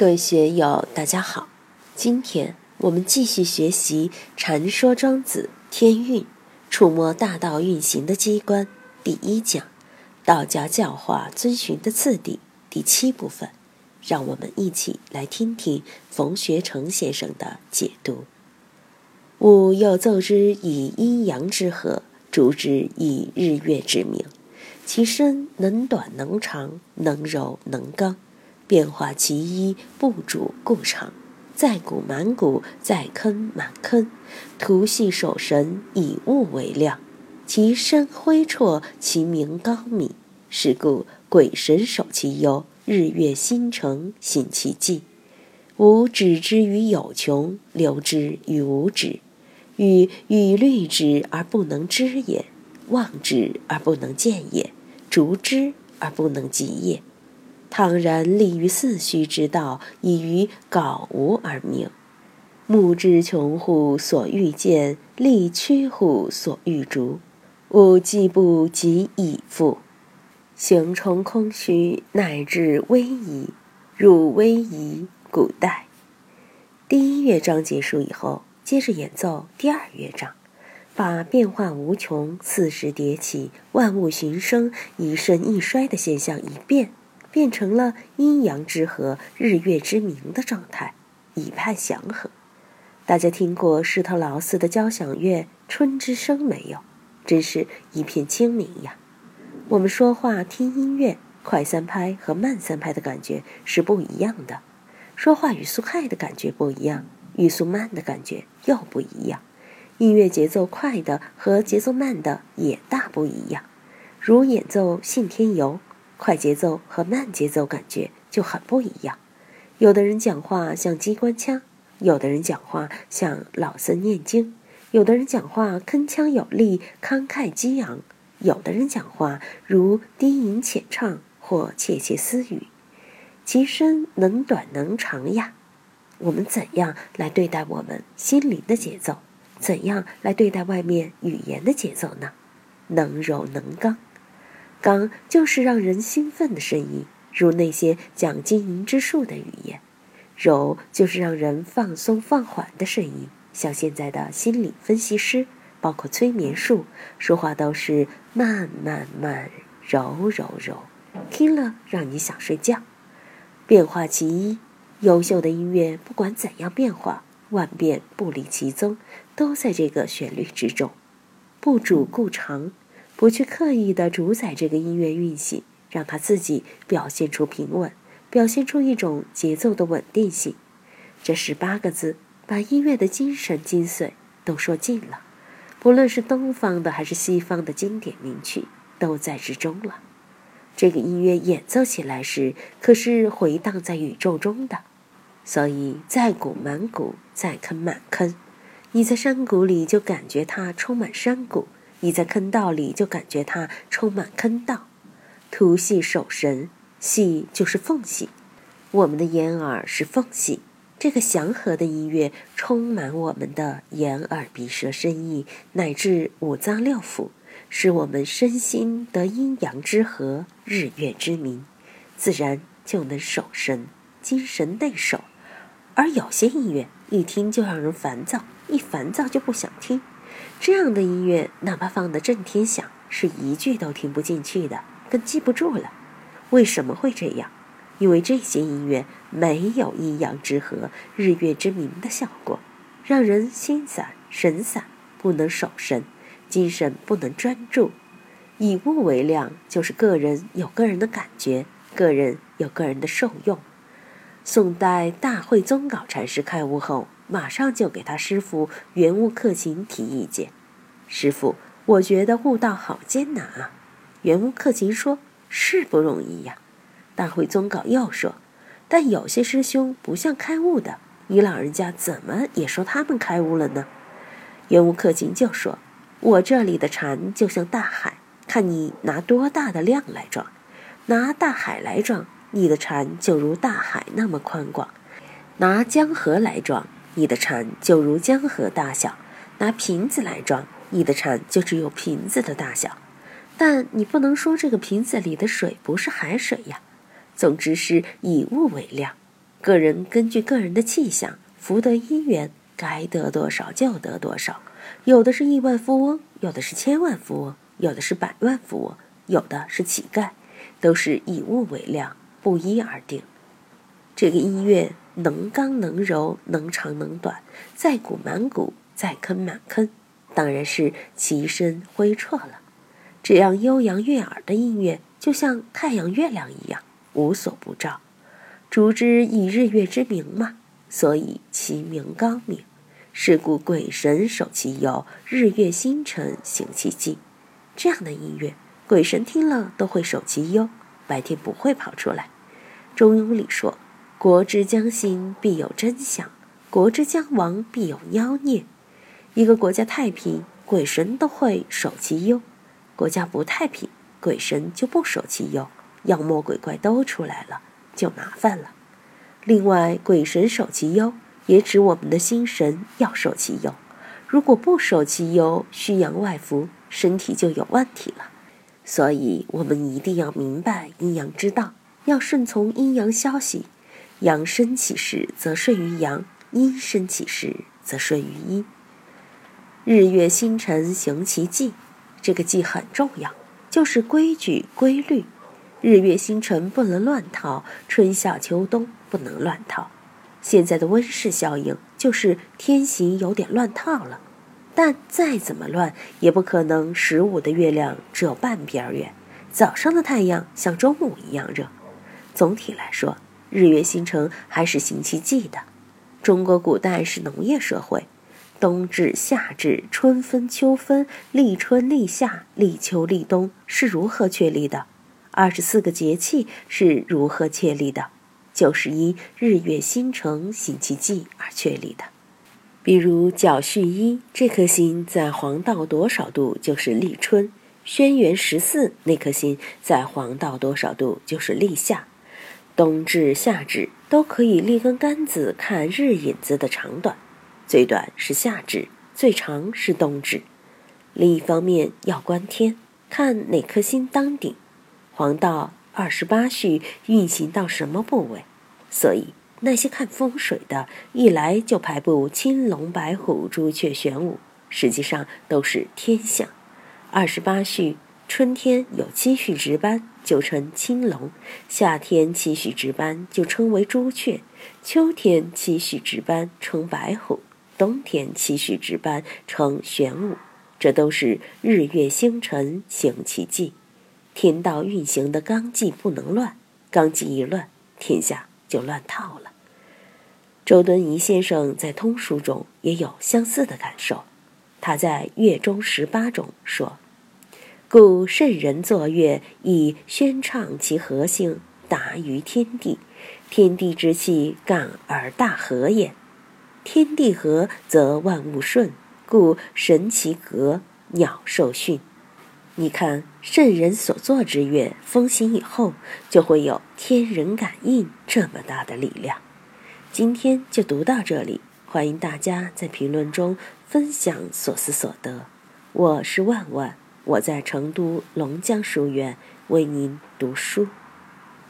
各位学友，大家好。今天我们继续学习《禅说庄子天运》，触摸大道运行的机关第一讲，道家教化遵循的次第第七部分。让我们一起来听听冯学成先生的解读。吾又奏之以阴阳之和，逐之以日月之明，其身能短能长，能柔能刚。变化其一，不主故常，在古满谷，在坑满坑，图系守神，以物为量。其身辉绰，其名高敏。是故鬼神守其幽，日月星辰行其迹。吾止之于有穷，留之于无止。欲与虑之而不能知也，望之而不能见也，逐之而不能及也。倘然立于四虚之道，以于槁无而明。目之穷乎所欲见，力屈乎所欲逐。吾既不及已复，形冲空虚，乃至微夷。入微夷，古代。第一乐章结束以后，接着演奏第二乐章，把变化无穷、四时迭起、万物循生、一盛一衰的现象一变。变成了阴阳之和、日月之明的状态，以派祥和。大家听过施特劳斯的交响乐《春之声》没有？真是一片清明呀！我们说话听音乐，快三拍和慢三拍的感觉是不一样的；说话语速快的感觉不一样，语速慢的感觉又不一样。音乐节奏快的和节奏慢的也大不一样。如演奏《信天游》。快节奏和慢节奏感觉就很不一样。有的人讲话像机关枪，有的人讲话像老僧念经，有的人讲话铿锵有力、慷慨激昂，有的人讲话如低吟浅唱或窃窃私语。其声能短能长呀。我们怎样来对待我们心灵的节奏？怎样来对待外面语言的节奏呢？能柔能刚。刚就是让人兴奋的声音，如那些讲经营之术的语言；柔就是让人放松放缓的声音，像现在的心理分析师，包括催眠术，说话都是慢慢慢、柔柔柔，听了让你想睡觉。变化其一，优秀的音乐不管怎样变化，万变不离其宗，都在这个旋律之中，不主故长。不去刻意的主宰这个音乐运行，让它自己表现出平稳，表现出一种节奏的稳定性。这十八个字把音乐的精神精髓都说尽了。不论是东方的还是西方的经典名曲，都在之中了。这个音乐演奏起来时，可是回荡在宇宙中的。所以在谷满谷，在坑满坑。你在山谷里就感觉它充满山谷。你在坑道里就感觉它充满坑道，图系守神，系就是缝隙，我们的眼耳是缝隙。这个祥和的音乐充满我们的眼耳鼻舌身意，乃至五脏六腑，使我们身心得阴阳之和，日月之明，自然就能守神，精神内守。而有些音乐一听就让人烦躁，一烦躁就不想听。这样的音乐，哪怕放得震天响，是一句都听不进去的，更记不住了。为什么会这样？因为这些音乐没有阴阳之和、日月之明的效果，让人心散神散，不能守神，精神不能专注。以物为量，就是个人有个人的感觉，个人有个人的受用。宋代大慧宗杲禅师开悟后。马上就给他师傅圆悟克勤提意见。师傅，我觉得悟道好艰难啊。圆悟克勤说：“是不容易呀。”大会宗杲又说：“但有些师兄不像开悟的，你老人家怎么也说他们开悟了呢？”圆悟克勤就说：“我这里的禅就像大海，看你拿多大的量来装。拿大海来装，你的禅就如大海那么宽广；拿江河来装。”你的禅就如江河大小，拿瓶子来装，你的禅就只有瓶子的大小。但你不能说这个瓶子里的水不是海水呀。总之是以物为量。个人根据个人的气象，福德因缘，该得多少就得多少。有的是亿万富翁，有的是千万富翁，有的是百万富翁，有的是乞丐，都是以物为量，不一而定。这个音乐能刚能柔，能长能短，再鼓满鼓，再坑满坑，当然是齐声挥绰了。这样悠扬悦耳的音乐，就像太阳、月亮一样，无所不照。竹之以日月之名嘛，所以其名高明。是故鬼神守其幽，日月星辰行其静。这样的音乐，鬼神听了都会守其幽，白天不会跑出来。中庸里说。国之将兴，必有真相；国之将亡，必有妖孽。一个国家太平，鬼神都会守其幽；国家不太平，鬼神就不守其幽，妖魔鬼怪都出来了，就麻烦了。另外，鬼神守其幽，也指我们的心神要守其幽。如果不守其幽，虚阳外浮，身体就有问题了。所以，我们一定要明白阴阳之道，要顺从阴阳消息。阳生起时，则顺于阳；阴生起时，则顺于阴。日月星辰行其纪，这个纪很重要，就是规矩规律。日月星辰不能乱套，春夏秋冬不能乱套。现在的温室效应就是天行有点乱套了，但再怎么乱，也不可能十五的月亮只有半边圆，早上的太阳像中午一样热。总体来说。日月星辰还是行其纪的。中国古代是农业社会，冬至、夏至、春分、秋分、立春、立夏、立秋、立冬是如何确立的？二十四个节气是如何确立的？就是因日月星辰行其纪而确立的。比如角戌一这颗星在黄道多少度就是立春，轩辕十四那颗星在黄道多少度就是立夏。冬至、夏至都可以立根杆子看日影子的长短，最短是夏至，最长是冬至。另一方面要观天，看哪颗星当顶，黄道二十八序运行到什么部位。所以那些看风水的，一来就排布青龙、白虎、朱雀、玄武，实际上都是天象。二十八序。春天有七序值班，就称青龙；夏天七序值班，就称为朱雀；秋天七序值班称白虎；冬天七序值班称玄武。这都是日月星辰行其纪，天道运行的纲纪不能乱，纲纪一乱，天下就乱套了。周敦颐先生在通书中也有相似的感受，他在《月中十八》中说。故圣人作乐，以宣畅其和性，达于天地。天地之气，感而大和也。天地和，则万物顺。故神其格，鸟兽驯。你看圣人所作之乐，风行以后，就会有天人感应这么大的力量。今天就读到这里，欢迎大家在评论中分享所思所得。我是万万。我在成都龙江书院为您读书。